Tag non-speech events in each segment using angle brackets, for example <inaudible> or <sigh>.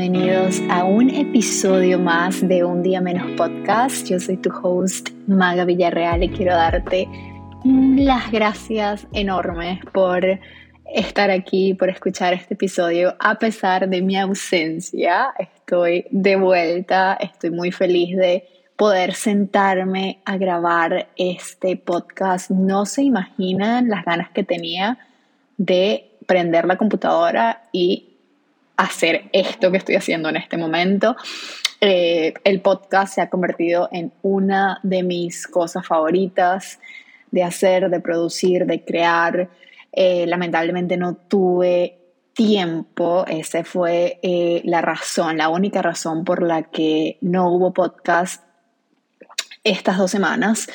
bienvenidos a un episodio más de Un Día Menos Podcast. Yo soy tu host, Maga Villarreal, y quiero darte las gracias enormes por estar aquí, por escuchar este episodio. A pesar de mi ausencia, estoy de vuelta, estoy muy feliz de poder sentarme a grabar este podcast. No se imaginan las ganas que tenía de prender la computadora y hacer esto que estoy haciendo en este momento. Eh, el podcast se ha convertido en una de mis cosas favoritas de hacer, de producir, de crear. Eh, lamentablemente no tuve tiempo, esa fue eh, la razón, la única razón por la que no hubo podcast estas dos semanas,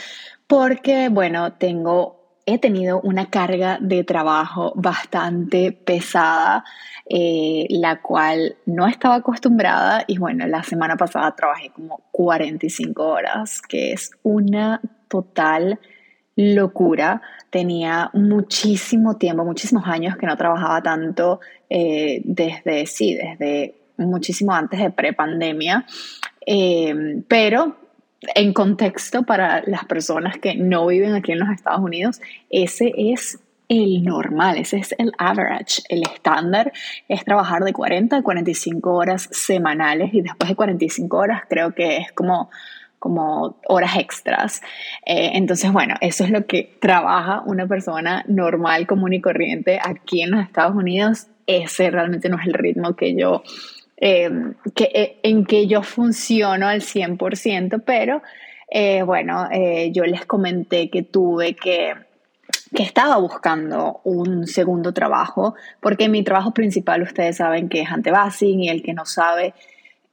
porque bueno, tengo he tenido una carga de trabajo bastante pesada, eh, la cual no estaba acostumbrada y bueno, la semana pasada trabajé como 45 horas, que es una total locura. Tenía muchísimo tiempo, muchísimos años que no trabajaba tanto eh, desde, sí, desde muchísimo antes de prepandemia. Eh, pero en contexto para las personas que no viven aquí en los Estados Unidos, ese es el normal, ese es el average, el estándar es trabajar de 40 a 45 horas semanales y después de 45 horas creo que es como como horas extras. Eh, entonces, bueno, eso es lo que trabaja una persona normal, común y corriente aquí en los Estados Unidos. Ese realmente no es el ritmo que yo eh, que, eh, en que yo funciono al 100%, pero eh, bueno, yo les comenté que tuve que, que estaba buscando un segundo trabajo, porque mi trabajo principal, ustedes saben que es antebasing y el que no sabe,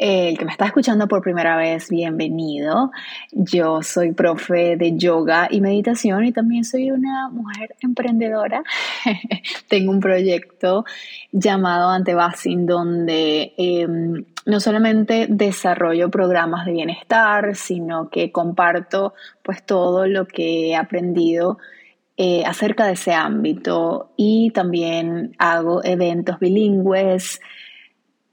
el que me está escuchando por primera vez, bienvenido. Yo soy profe de yoga y meditación y también soy una mujer emprendedora. <laughs> Tengo un proyecto llamado Antebasing donde em, no solamente desarrollo programas de bienestar, sino que comparto pues todo lo que he aprendido eh, acerca de ese ámbito y también hago eventos bilingües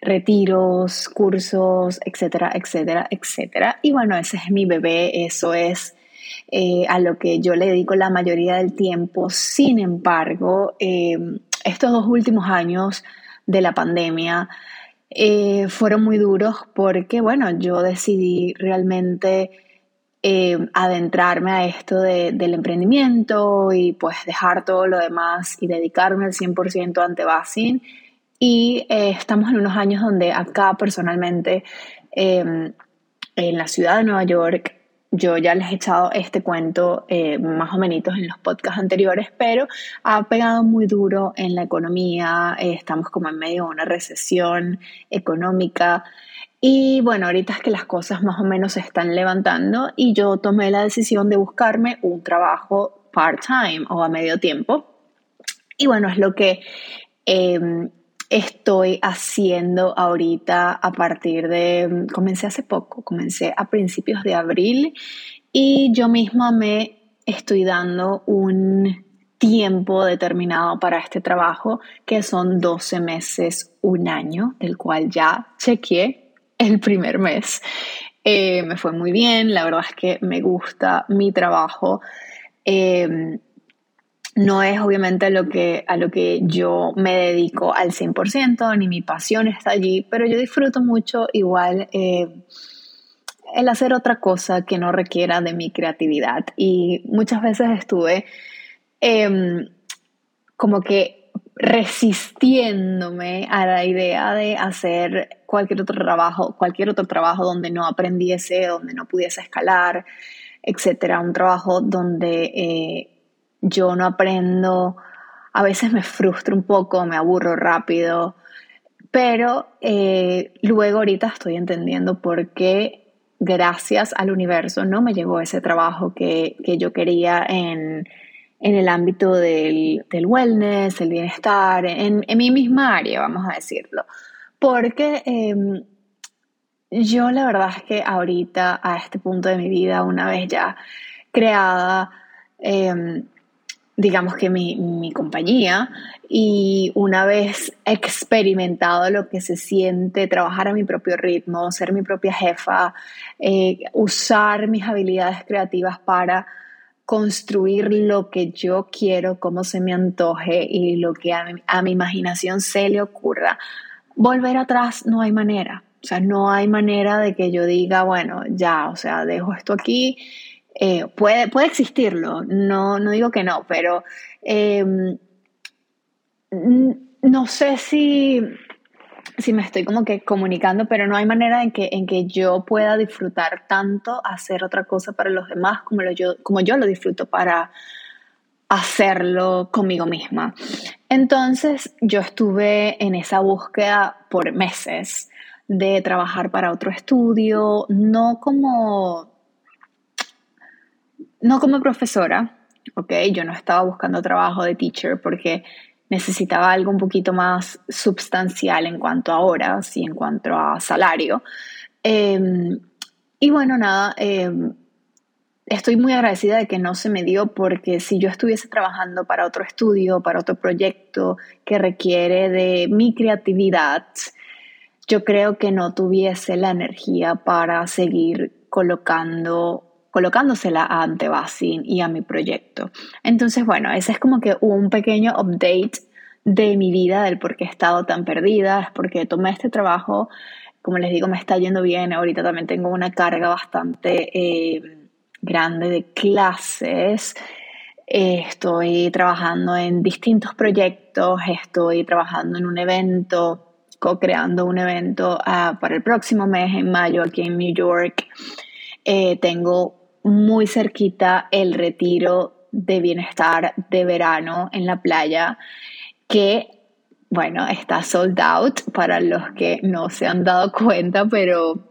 retiros, cursos, etcétera, etcétera, etcétera. Y bueno, ese es mi bebé, eso es eh, a lo que yo le dedico la mayoría del tiempo. Sin embargo, em, estos dos últimos años de la pandemia eh, fueron muy duros porque, bueno, yo decidí realmente em, adentrarme a esto del emprendimiento y pues dejar todo lo demás y dedicarme al 100% ante Basin y eh, estamos en unos años donde acá personalmente, em, en la ciudad de Nueva York, yo ya les he echado este cuento eh, más o menos en los podcasts anteriores, pero ha pegado muy duro en la economía, eh, estamos como en medio de una recesión económica. Y bueno, ahorita es que las cosas más o menos se están levantando y yo tomé la decisión de buscarme un trabajo part-time o a medio tiempo. Y bueno, es lo que em, estoy haciendo ahorita a partir de, comencé hace poco, comencé a principios de abril y yo misma me estoy dando un tiempo determinado para este trabajo, que son 12 meses, un año, del cual ya chequeé el primer mes. Eh, me fue muy bien, la verdad es que me gusta mi trabajo. Eh, no es obviamente lo que, a lo que yo me dedico al 100%, ni mi pasión está allí, pero yo disfruto mucho igual eh, el hacer otra cosa que no requiera de mi creatividad. Y muchas veces estuve em, como que resistiéndome a la idea de hacer cualquier otro trabajo, cualquier otro trabajo donde no aprendiese, donde no pudiese escalar, etcétera, un trabajo donde eh, yo no aprendo, a veces me frustro un poco, me aburro rápido, pero eh, luego ahorita estoy entendiendo por qué gracias al universo no me llegó ese trabajo que, yo quería en, el ámbito del, wellness, el bienestar, en, mi misma área, vamos a decirlo. Porque em, yo la verdad es que ahorita, a este punto de mi vida, una vez ya creada, em, digamos que mi, compañía y una vez experimentado lo que se siente trabajar a mi propio ritmo, ser mi propia jefa, eh, usar mis habilidades creativas para construir lo que yo quiero, como se me antoje y lo que a mi, a mi imaginación se le ocurra, volver atrás no hay manera. O sea, no hay manera de que yo diga, bueno, ya, o sea, dejo esto aquí eh, puede, puede existirlo, no, no digo que no, pero em, no sé si, si me estoy como que comunicando, pero no hay manera en que, en que yo pueda disfrutar tanto hacer otra cosa para los demás como, lo yo, como yo lo disfruto para hacerlo conmigo misma. Entonces yo estuve en esa búsqueda por meses de trabajar para otro estudio, no como no como profesora, ¿ok? Yo no estaba buscando trabajo de teacher porque necesitaba algo un poquito más substancial en cuanto a horas y en cuanto a salario. Em, y bueno, nada, em, estoy muy agradecida de que no se me dio porque si yo estuviese trabajando para otro estudio, para otro proyecto que requiere de mi creatividad, yo creo que no tuviese la energía para seguir colocando colocándosela a Antebasin y a mi proyecto. Entonces, bueno, ese es como que un pequeño update de mi vida, del por qué he estado tan perdida, es porque tomé este trabajo, como les digo, me está yendo bien, ahorita también tengo una carga bastante eh, grande de clases, estoy trabajando en distintos proyectos, estoy trabajando en un evento, co-creando un evento ah, para el próximo mes, en mayo, aquí en New York. Eh, tengo muy cerquita el retiro de bienestar de verano en la playa, que, bueno, está sold out para los que no se han dado <laughs> cuenta, pero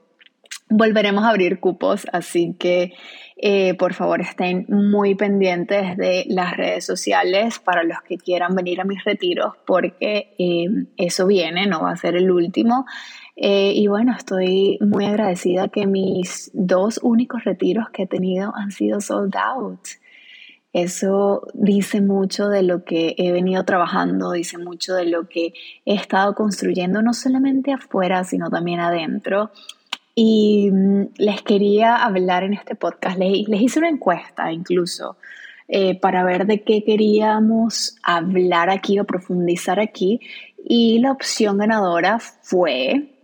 volveremos a abrir cupos, así que eh, por favor estén muy pendientes de las redes sociales para los que quieran venir a mis retiros, porque eh, eso viene, no va a ser el último. Eh, y bueno, estoy muy agradecida que mis dos únicos retiros que he tenido han sido sold out. Eso dice mucho de lo que he venido trabajando, dice mucho de lo que he estado construyendo, no solamente afuera, sino también adentro. Y mm, les quería hablar en este podcast, les, hice una encuesta incluso eh, para ver de qué queríamos hablar aquí o profundizar aquí. Y la opción ganadora fue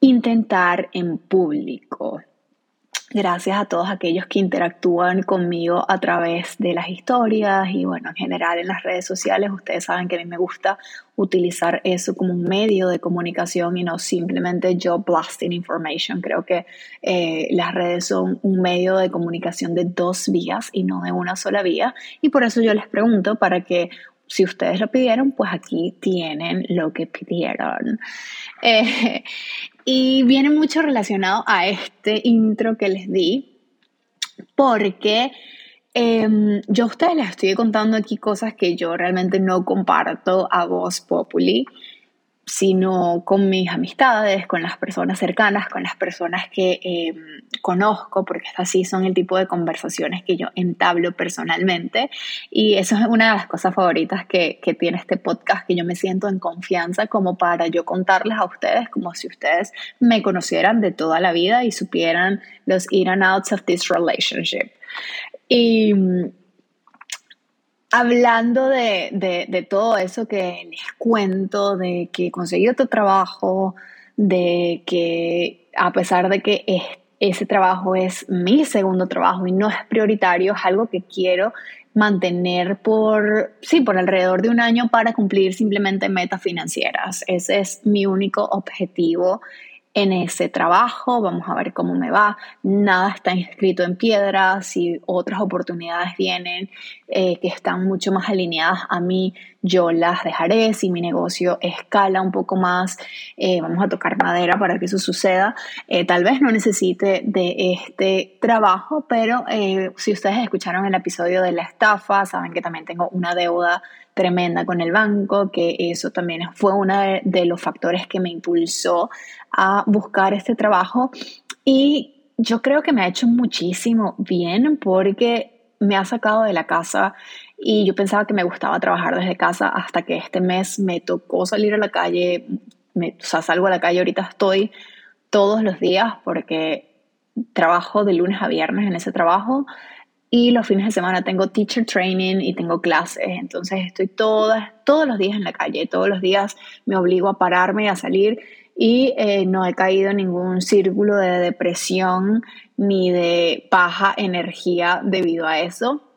intentar en público. Gracias a todos aquellos que interactúan conmigo a través de las historias y bueno, en general en las redes sociales. Ustedes saben que a mí me gusta utilizar eso como un medio de comunicación y no simplemente yo blasting information. Creo que eh, las redes son un medio de comunicación de dos vías y no de una sola vía. Y por eso yo les pregunto para que si ustedes lo pidieron, pues aquí tienen lo que pidieron. <laughs> Eh, y viene mucho relacionado a este intro que les di, porque em, yo a ustedes les estoy contando aquí cosas que yo realmente no comparto a voz populi sino con mis amistades, con las personas cercanas, con las personas que eh, conozco, porque así son el tipo de conversaciones que yo entablo personalmente. Y eso es una de las cosas favoritas que, que tiene este podcast, que yo me siento en confianza como para yo contarles a ustedes como si ustedes me conocieran de toda la vida y supieran los in and outs of this relationship. Y hablando de, todo eso que les cuento, de que conseguí otro trabajo, de que a pesar de que ese trabajo es mi segundo trabajo y no es prioritario, es algo que quiero mantener por, sí, por alrededor de un año para cumplir simplemente metas financieras. Ese es mi único objetivo en ese trabajo, vamos a ver cómo me va, nada está inscrito en piedra, si otras oportunidades vienen eh, que están mucho más alineadas a mí, yo las dejaré, si mi negocio escala un poco más, eh, vamos a tocar madera para que eso suceda, eh, tal vez no necesite de este trabajo, pero si ustedes escucharon el episodio de la estafa, saben que también tengo una deuda tremenda con el banco, que eso también fue uno de, los factores que me impulsó a buscar este trabajo. Y yo creo que me ha hecho muchísimo bien porque me ha sacado de la casa y yo pensaba que me gustaba trabajar desde casa hasta que este mes me tocó salir a la calle, me, o sea, salgo a la calle, ahorita estoy todos los días porque trabajo de lunes a viernes en ese trabajo y los fines de semana tengo teacher training y tengo clases, entonces estoy todas, todos los días en la calle, todos los días me obligo a pararme a salir y eh, no he caído en ningún círculo de depresión ni de baja energía debido a eso.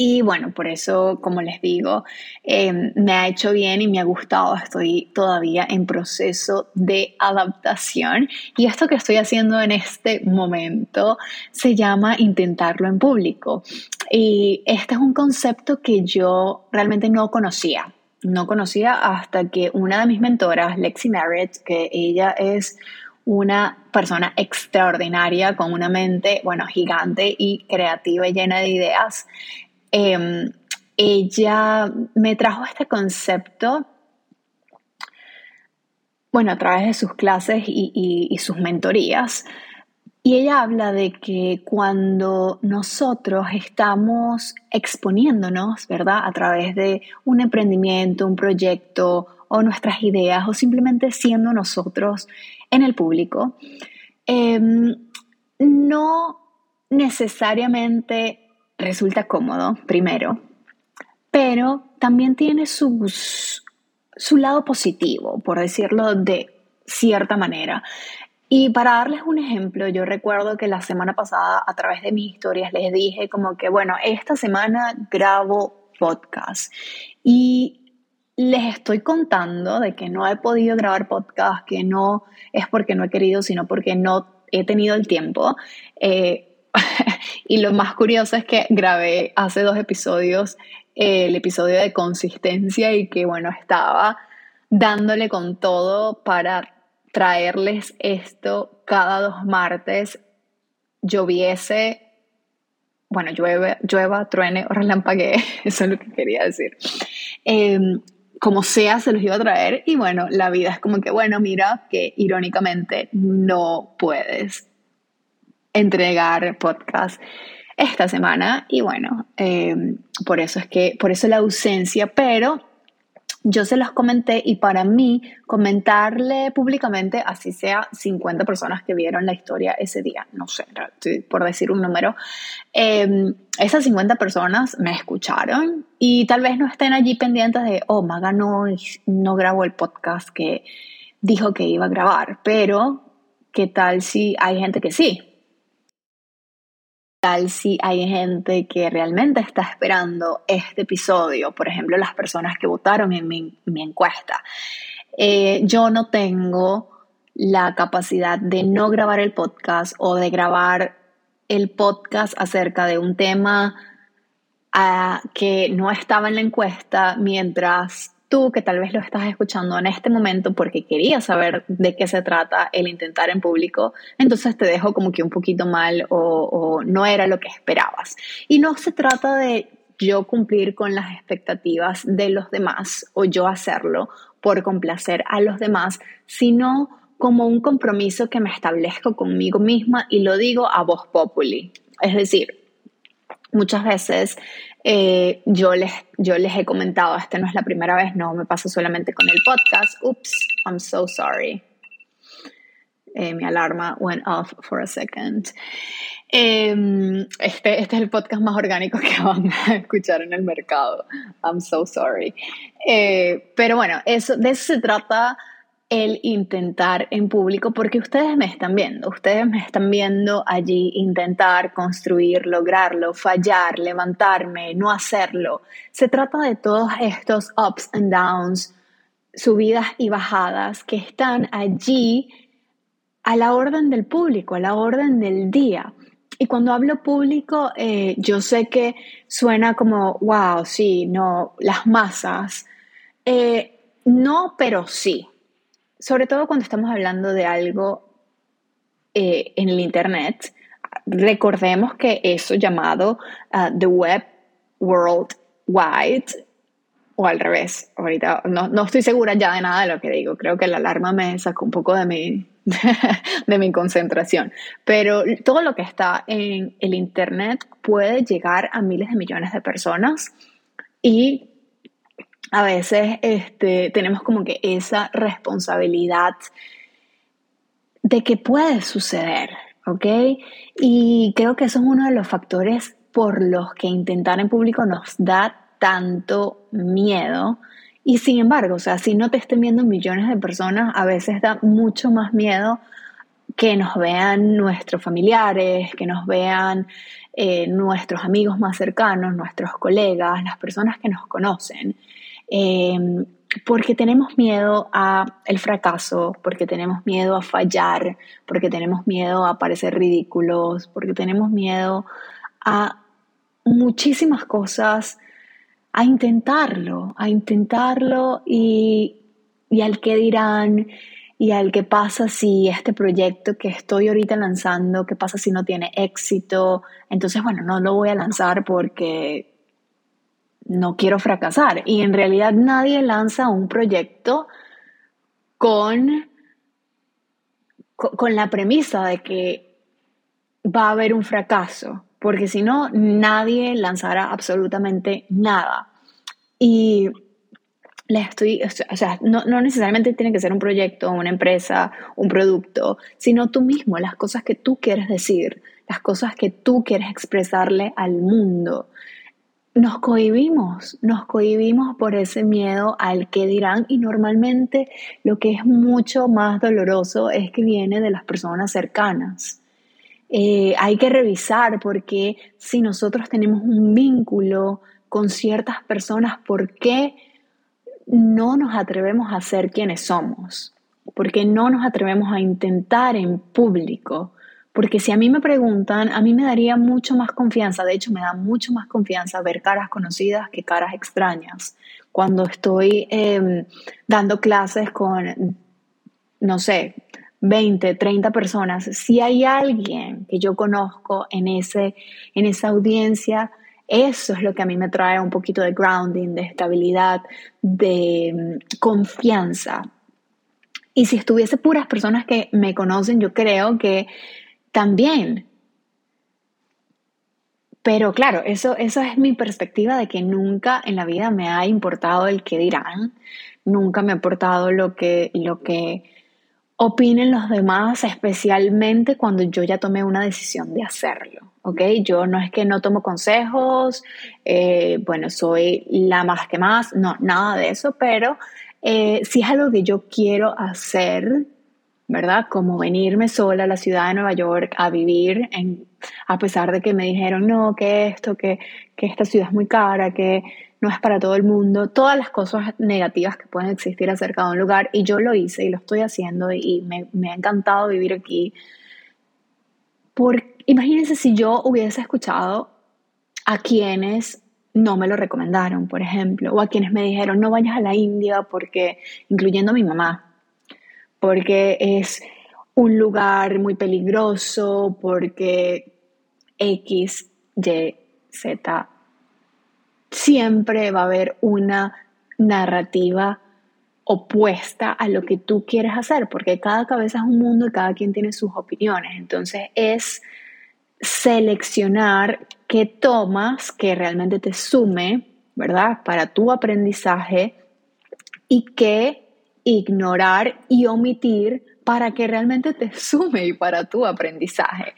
Y bueno, por eso, como les digo, em, me ha hecho bien y me ha gustado. Estoy todavía en proceso de adaptación. Y esto que estoy haciendo en este momento se llama intentarlo en público. Y este es un concepto que yo realmente no conocía. No conocía hasta que una de mis mentoras, Lexi Merritt, que ella es una persona extraordinaria con una mente, bueno, gigante y creativa y llena de ideas. Em, ella me trajo este concepto, bueno, a través de sus clases y, sus mentorías. Y ella habla de que cuando nosotros estamos exponiéndonos, ¿verdad? A través de un emprendimiento, un proyecto o nuestras ideas o simplemente siendo nosotros en el público, em, no necesariamente resulta cómodo, primero, pero también tiene sus, su lado positivo, por decirlo de cierta manera. Y para darles un ejemplo, yo recuerdo que la semana pasada a través de mis historias les dije como que, bueno, esta semana grabo podcast y les estoy contando de que no he podido grabar podcast, que no es porque no he querido, sino porque no he tenido el tiempo. Eh, <laughs> y lo más curioso es que grabé hace dos episodios el episodio de consistencia y que bueno, estaba dándole con todo para traerles esto cada dos martes, lloviese, bueno, llueve, llueva, truene o relampaguee, <laughs> eso es lo que quería decir. Em, como sea, se los iba a traer y bueno, la vida es como que, bueno, mira que irónicamente no puedes entregar podcast esta semana y bueno, eh, por eso es que, por eso la ausencia, pero yo se los comenté y para mí comentarle públicamente, así sea 50 personas que vieron la historia ese día, no sé, por decir un número, em, esas 50 personas me escucharon y tal vez no estén allí pendientes de, oh, Maga no, no grabó el podcast que dijo que iba a grabar, pero ¿qué tal si hay gente que sí? Tal si hay gente que realmente está esperando este episodio, por ejemplo, las personas que votaron en mi, encuesta. Eh, yo no tengo la capacidad de no grabar el podcast o de grabar el podcast acerca de un tema ah, que no estaba en la encuesta mientras tú que tal vez lo estás escuchando en este momento porque querías saber de qué se trata el intentar en público, entonces te dejo como que un poquito mal o, no era lo que esperabas. Y no se trata de yo cumplir con las expectativas de los demás o yo hacerlo por complacer a los demás, sino como un compromiso que me establezco conmigo misma y lo digo a voz populi. Es decir, muchas veces eh, yo, les, yo les he comentado, esta no es la primera vez, no me pasa solamente con el podcast. Oops, I'm so sorry. Eh, mi alarma went off for a second. Em, este, este es el podcast más orgánico que <laughs> van a escuchar en el mercado. I'm so sorry. Eh, pero bueno, eso, de eso se trata el intentar en público porque ustedes me están viendo, ustedes me están viendo allí intentar construir, lograrlo, fallar, levantarme, no hacerlo. Se trata de todos estos ups and downs, subidas y bajadas que están allí a la orden del público, a la orden del día. Y cuando hablo público, eh, yo sé que suena como, wow, sí, no, las masas. Eh, no, pero sí sobre todo cuando estamos hablando de algo eh, en el Internet, recordemos que eso llamado uh, The Web World Wide o al revés, ahorita no, no, estoy segura ya de nada de lo que digo, creo que la alarma me sacó un poco de mi, <laughs> de mi concentración, pero todo lo que está en el Internet puede llegar a miles de millones de personas y a veces este, tenemos como que esa responsabilidad de que puede suceder, ¿ok? Y creo que eso es uno de los factores por los que intentar en público nos da tanto miedo. Y sin embargo, o sea, si no te estén viendo millones de personas, a veces da mucho más miedo que nos vean nuestros familiares, que nos vean eh, nuestros amigos más cercanos, nuestros colegas, las personas que nos conocen. Em, porque tenemos miedo a el fracaso, porque tenemos miedo a fallar, porque tenemos miedo a parecer ridículos, porque tenemos miedo a muchísimas cosas a intentarlo, a intentarlo y, al que dirán y al que pasa si este proyecto que estoy ahorita lanzando, qué pasa si no tiene éxito. Entonces, bueno, no lo voy a lanzar porque no quiero fracasar. Y en realidad nadie lanza un proyecto con, con la premisa de que va a haber un fracaso porque si no, nadie lanzará absolutamente nada. Y le estoy, o sea, no, no, necesariamente tiene que ser un proyecto, una empresa, un producto, sino tú mismo, las cosas que tú quieres decir, las cosas que tú quieres expresarle al mundo. Nos cohibimos, nos cohibimos por ese miedo al que dirán y normalmente lo que es mucho más doloroso es que viene de las personas cercanas. Eh, hay que revisar porque si nosotros tenemos un vínculo con ciertas personas, ¿por qué no nos atrevemos a ser quienes somos? ¿Por qué no nos atrevemos a intentar en público? Porque si a mí me preguntan, a mí me daría mucho más confianza, de hecho me da mucho más confianza ver caras conocidas que caras extrañas. Cuando estoy em, dando clases con, no sé, 20, 30 personas, si hay alguien que yo conozco en, ese, en esa audiencia, eso es lo que a mí me trae un poquito de grounding, de estabilidad, de mm, confianza. Y si estuviese puras personas que me conocen, yo creo que también. Pero claro, eso, eso es mi perspectiva de que nunca en la vida me ha importado el que dirán, nunca me ha importado lo que, lo que opinen los demás, especialmente cuando yo ya tomé una decisión de hacerlo. ¿ok? Yo no es que no tomo consejos, eh, bueno, soy la más que más, no, nada de eso, pero eh, si es algo que yo quiero hacer, ¿verdad? Como venirme sola a la ciudad de Nueva York a vivir, en, a pesar de que me dijeron, no, que esto, que, que esta ciudad es muy cara, que no es para todo el mundo, todas las cosas negativas que pueden existir acerca de un lugar y yo lo hice y lo estoy haciendo y me, ha encantado vivir aquí. Por, imagínense si yo hubiese escuchado a quienes no me lo recomendaron, por ejemplo, o a quienes me dijeron no vayas a la India porque, incluyendo mi mamá, porque es un lugar muy peligroso, porque X, Y, Z siempre va a haber una narrativa opuesta a lo que tú quieres hacer, porque cada cabeza es un mundo y cada quien tiene sus opiniones. Entonces es seleccionar qué tomas que realmente te sume, ¿verdad? Para tu aprendizaje y qué ignorar y omitir para que realmente te <laughs> sume y para tu aprendizaje.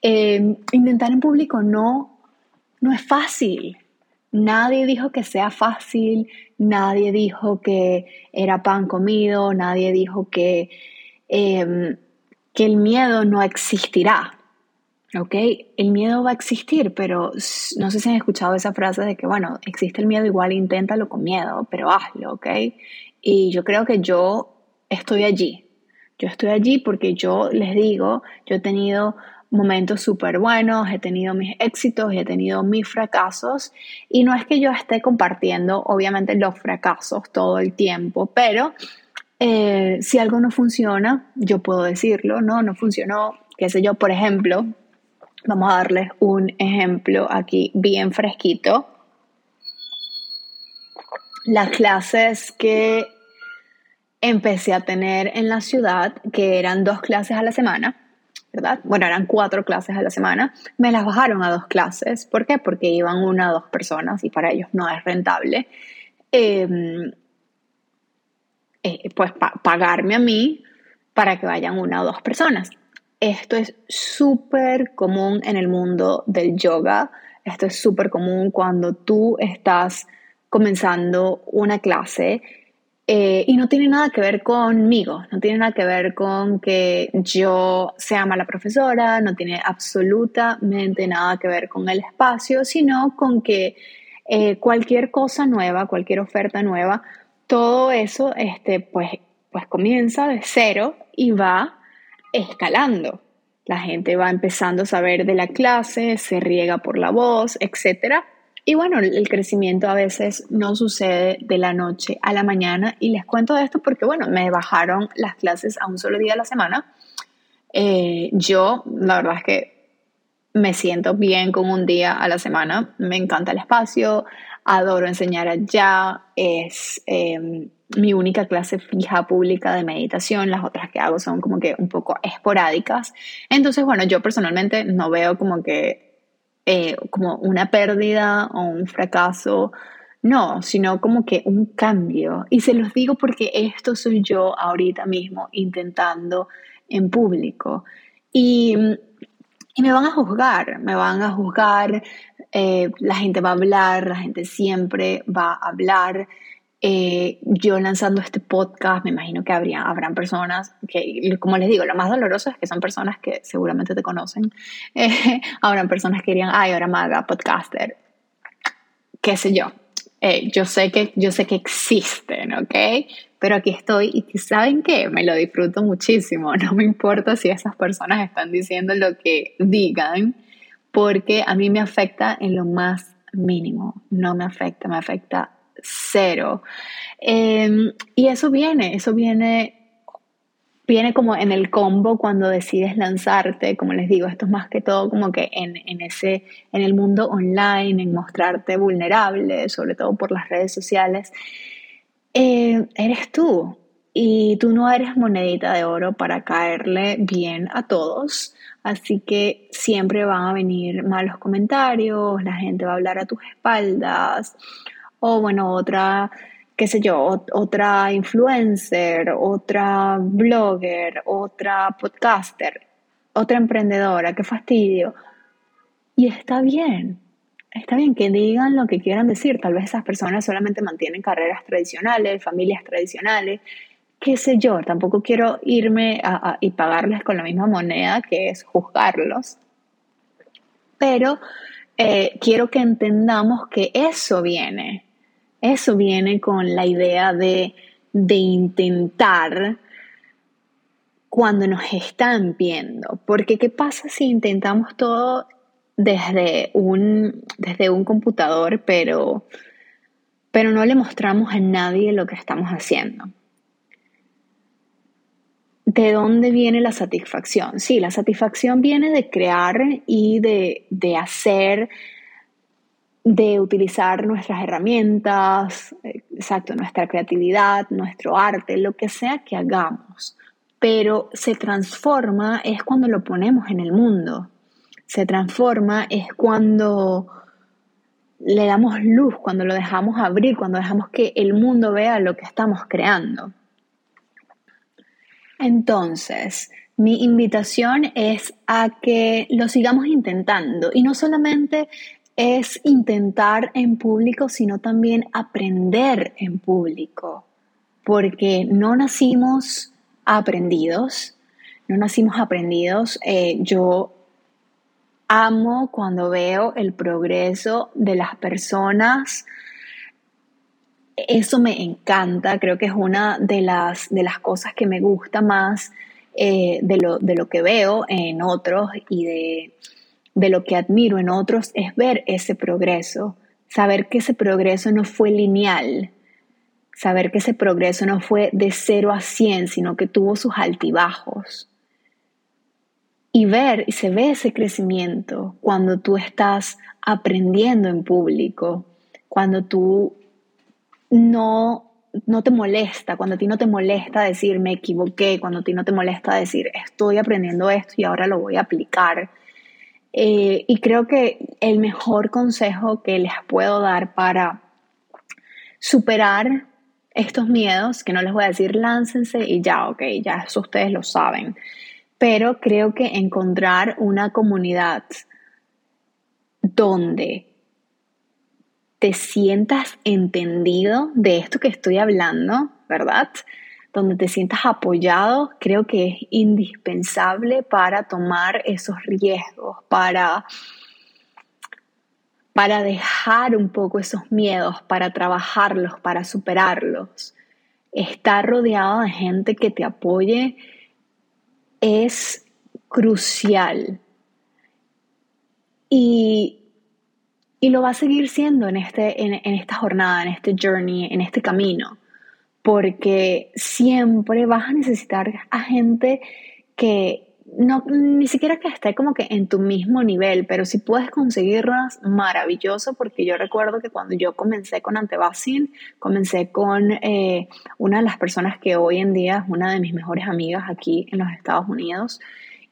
Eh, intentar en público no, no es fácil, Nadie dijo que sea fácil, nadie dijo que era pan comido, nadie dijo que, em, que el miedo no existirá. ¿Ok? El miedo va a existir, pero no sé si han escuchado esa frase de que, bueno, existe el miedo, igual inténtalo con miedo, pero hazlo, ¿ok? Y yo creo que yo estoy allí. Yo estoy allí porque yo les digo, yo he tenido momentos súper buenos, he tenido mis éxitos y he tenido mis fracasos. Y no es que yo esté compartiendo, obviamente, los fracasos todo el tiempo, pero eh, si algo no funciona, yo puedo decirlo, no, no funcionó, qué sé yo, por ejemplo, vamos a darles un ejemplo aquí bien fresquito. Las clases que empecé a tener en la ciudad, que eran dos clases a la semana, ¿verdad? Bueno, eran cuatro clases a la semana, me las bajaron a dos clases. ¿Por qué? Porque iban una o dos personas y para ellos no es rentable. Em, eh, pues pagarme a mí para que vayan una o dos personas. Esto es súper común en el mundo del yoga. Esto es súper común cuando tú estás comenzando una clase eh, y no tiene nada que ver conmigo, no tiene nada que ver con que yo sea mala profesora, no tiene absolutamente nada que ver con el espacio, sino con que eh, cualquier cosa nueva, cualquier oferta nueva, todo eso este, pues, pues comienza de cero y va escalando. La gente va empezando a saber de la clase, se riega por la voz, etcétera y bueno, el crecimiento a veces no sucede de la noche a la mañana y les cuento esto porque, bueno, me bajaron las clases a un solo día a la semana. Eh, yo, la verdad es que me siento bien con un día a la semana, me encanta el espacio, adoro enseñar allá, es em, mi única clase fija pública de meditación, las otras que hago son como que un poco esporádicas. Entonces, bueno, yo personalmente no veo como que eh, como una pérdida o un fracaso, no, sino como que un cambio. Y se los digo porque esto soy yo ahorita mismo intentando en público. Y, y me van a juzgar, me van a juzgar, eh, la gente va a hablar, la gente siempre va a hablar. Eh, yo lanzando este podcast, me imagino que habría, habrán personas que, como les digo, lo más doloroso es que son personas que seguramente te conocen. <laughs> Eh, habrán personas que dirían, ay, ahora maga, podcaster, qué sé yo. Eh, yo, sé que, yo sé que existen, ¿ok? Pero aquí estoy y ¿saben qué? Me lo disfruto muchísimo. <laughs> No me importa si esas personas están diciendo lo que digan, porque a mí me afecta en lo más mínimo. No me afecta, me afecta cero. Em, y eso viene, eso viene, viene como en el combo cuando decides lanzarte, como les digo, esto es más que todo como que en, ese, en el mundo online, en mostrarte vulnerable, sobre todo por las redes sociales. Eh, eres tú y tú no eres monedita de oro para caerle bien a todos. Así que siempre van a venir malos comentarios, la gente va a hablar a tus espaldas, o bueno, otra, qué sé yo, otra influencer, otra blogger, otra podcaster, otra emprendedora, qué fastidio. Y está bien, está bien que digan lo que quieran decir. Tal vez esas personas solamente mantienen carreras tradicionales, familias tradicionales, qué sé yo. Tampoco quiero irme y pagarles con la misma moneda que es juzgarlos. Pero eh, quiero que entendamos que eso viene eso viene con la idea de, intentar cuando nos están viendo. Porque ¿qué pasa si intentamos todo desde un, desde un computador, pero, pero no le mostramos a nadie lo que estamos haciendo? ¿De dónde viene la satisfacción? Sí, la satisfacción viene de crear y de, de hacer de utilizar nuestras herramientas, exacto, nuestra creatividad, nuestro arte, lo que sea que hagamos. Pero se transforma es cuando lo ponemos en el mundo. Se transforma es cuando le damos luz, cuando lo dejamos abrir, cuando dejamos que el mundo vea lo que estamos creando. Entonces, mi invitación es a que lo sigamos intentando y no solamente es intentar en público, sino también aprender en público, porque no nacimos aprendidos, no nacimos aprendidos. Eh, yo amo cuando veo el progreso de las personas. Eso me encanta, creo que es una de las, de las cosas que me gusta más eh, de, lo, de lo que veo en otros y de de lo que admiro en otros es ver ese progreso, saber que ese progreso no fue lineal, saber que ese progreso no fue de 0 a 100, sino que tuvo sus altibajos. Y ver, y se ve ese crecimiento cuando tú estás aprendiendo en público, cuando tú no no te molesta, cuando a ti no te molesta decir me equivoqué, cuando a ti no te molesta decir estoy aprendiendo esto y ahora lo voy a aplicar. Eh, y creo que el mejor consejo que les puedo dar para superar estos miedos, que no les voy a decir láncense y ya, ok, ya eso ustedes lo saben, pero creo que encontrar una comunidad donde te sientas entendido de esto que estoy hablando, ¿verdad? Donde te sientas apoyado, creo que es indispensable para tomar esos riesgos, para, para dejar un poco esos miedos, para trabajarlos, para superarlos. Estar rodeado de gente que te apoye es crucial. Y y lo va a seguir siendo en, este, en, esta jornada, en este journey, en este camino, porque siempre vas a necesitar a gente que no, ni siquiera que esté como que en tu mismo nivel, pero si puedes conseguirlas, maravilloso, porque yo recuerdo que cuando yo comencé con Antebacin, comencé con eh, una de las personas que hoy en día es una de mis mejores amigas aquí en los Estados Unidos,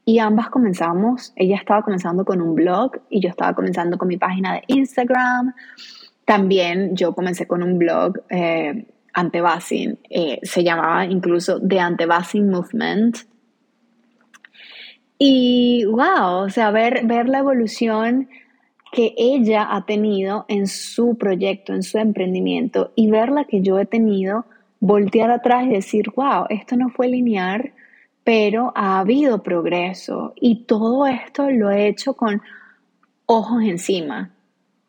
y ambas comenzamos, ella estaba comenzando con un blog y yo estaba comenzando con mi página de Instagram. También yo comencé con un blog eh, Antebasing, eh, se llamaba incluso The Antebasing Movement. Y wow, o sea, ver, ver la evolución que ella ha tenido en su proyecto, en su emprendimiento y ver la que yo he tenido, voltear atrás y decir, wow, esto no fue lineal, pero ha habido progreso y todo esto lo he hecho con ojos encima,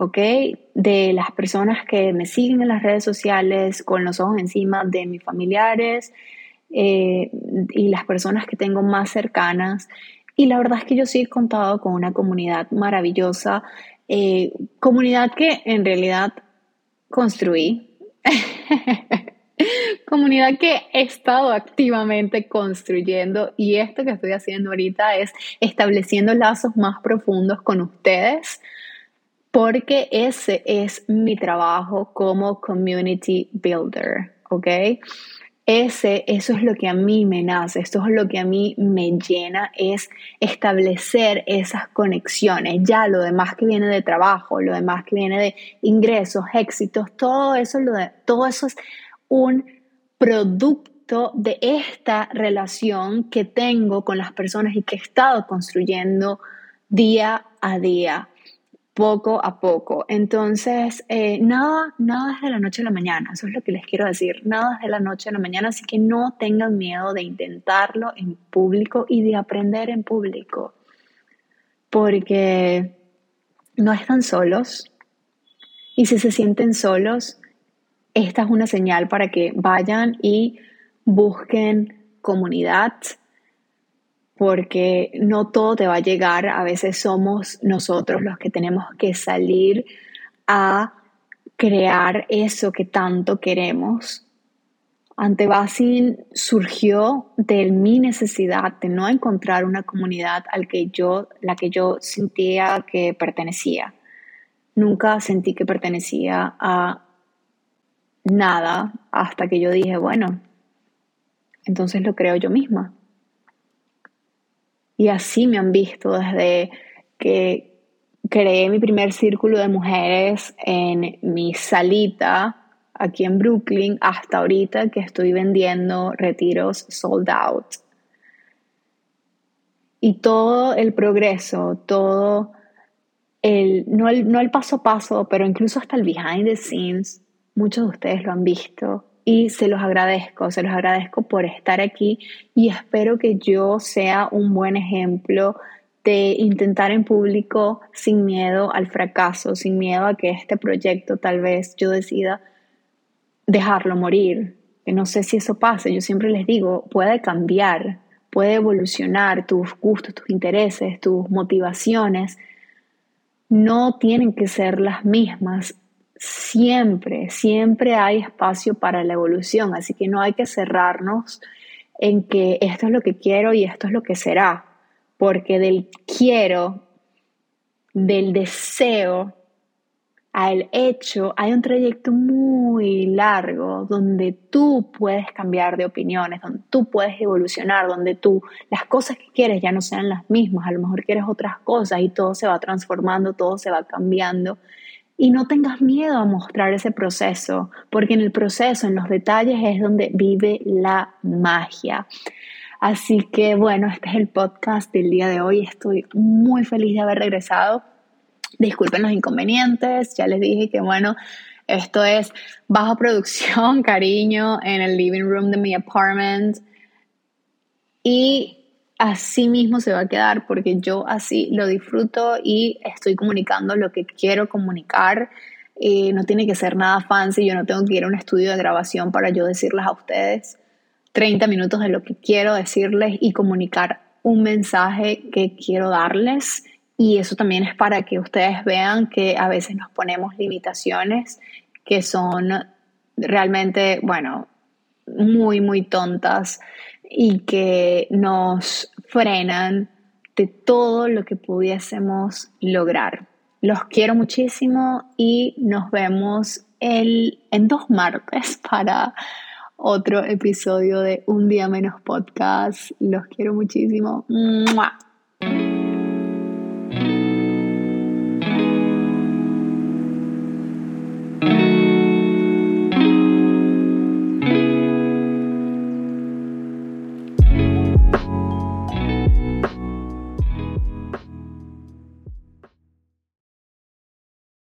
¿ok? De las personas que me siguen en las redes sociales, con los ojos encima de mis familiares eh, y las personas que tengo más cercanas. Y la verdad es que yo sí he contado con una comunidad maravillosa, eh, comunidad que en realidad construí. <laughs> comunidad que he estado activamente construyendo y esto que estoy haciendo ahorita es estableciendo lazos más profundos con ustedes porque ese es mi trabajo como community builder, ¿ok? Ese, eso es lo que a mí me nace, esto es lo que a mí me llena, es establecer esas conexiones. Ya lo demás que viene de trabajo, lo demás que viene de ingresos, éxitos, todo eso, todo eso es un producto de esta relación que tengo con las personas y que he estado construyendo día a día, poco a poco. Entonces, eh, nada, nada es de la noche a la mañana, eso es lo que les quiero decir, nada es de la noche a la mañana, así que no tengan miedo de intentarlo en público y de aprender en público, porque no están solos y si se sienten solos, esta es una señal para que vayan y busquen comunidad, porque no todo te va a llegar, a veces somos nosotros los que tenemos que salir a crear eso que tanto queremos. Antebasin surgió de mi necesidad de no encontrar una comunidad al que yo, la que yo sentía que pertenecía. Nunca sentí que pertenecía a nada hasta que yo dije, bueno, entonces lo creo yo misma. Y así me han visto desde que creé mi primer círculo de mujeres en mi salita aquí en Brooklyn hasta ahorita que estoy vendiendo retiros sold out. Y todo el progreso, todo el no, el, no el paso a paso, pero incluso hasta el behind the scenes, Muchos de ustedes lo han visto y se los agradezco, se los agradezco por estar aquí y espero que yo sea un buen ejemplo de intentar en público sin miedo al fracaso, sin miedo a que este proyecto tal vez yo decida dejarlo morir. Que no sé si eso pase, yo siempre les digo, puede cambiar, puede evolucionar tus gustos, tus intereses, tus motivaciones. No tienen que ser las mismas siempre, siempre hay espacio para la evolución, así que no hay que cerrarnos en que esto es lo que quiero y esto es lo que será, porque del quiero, del deseo, al hecho, hay un trayecto muy largo donde tú puedes cambiar de opiniones, donde tú puedes evolucionar, donde tú las cosas que quieres ya no sean las mismas, a lo mejor quieres otras cosas y todo se va transformando, todo se va cambiando. Y no tengas miedo a mostrar ese proceso, porque en el proceso, en los detalles es donde vive la magia. Así que bueno, este es el podcast del día de hoy. Estoy muy feliz de haber regresado Disculpen los inconvenientes, ya les dije que bueno, esto es bajo producción, <laughs> cariño, en el living room de mi apartment. Y así mismo se va a quedar porque yo así lo disfruto y estoy comunicando lo que quiero comunicar. Eh, no tiene que ser nada fancy, yo no tengo que ir a un estudio de grabación para yo decirles a ustedes 30 minutos de lo que quiero decirles y comunicar un mensaje que quiero darles y eso también es para que ustedes vean que a veces nos ponemos limitaciones que son realmente, bueno, muy, muy tontas y que nos frenan de todo lo que pudiésemos lograr. Los quiero muchísimo y nos vemos el, en dos martes <laughs> para otro episodio de Un Día Menos Podcast. Los quiero muchísimo.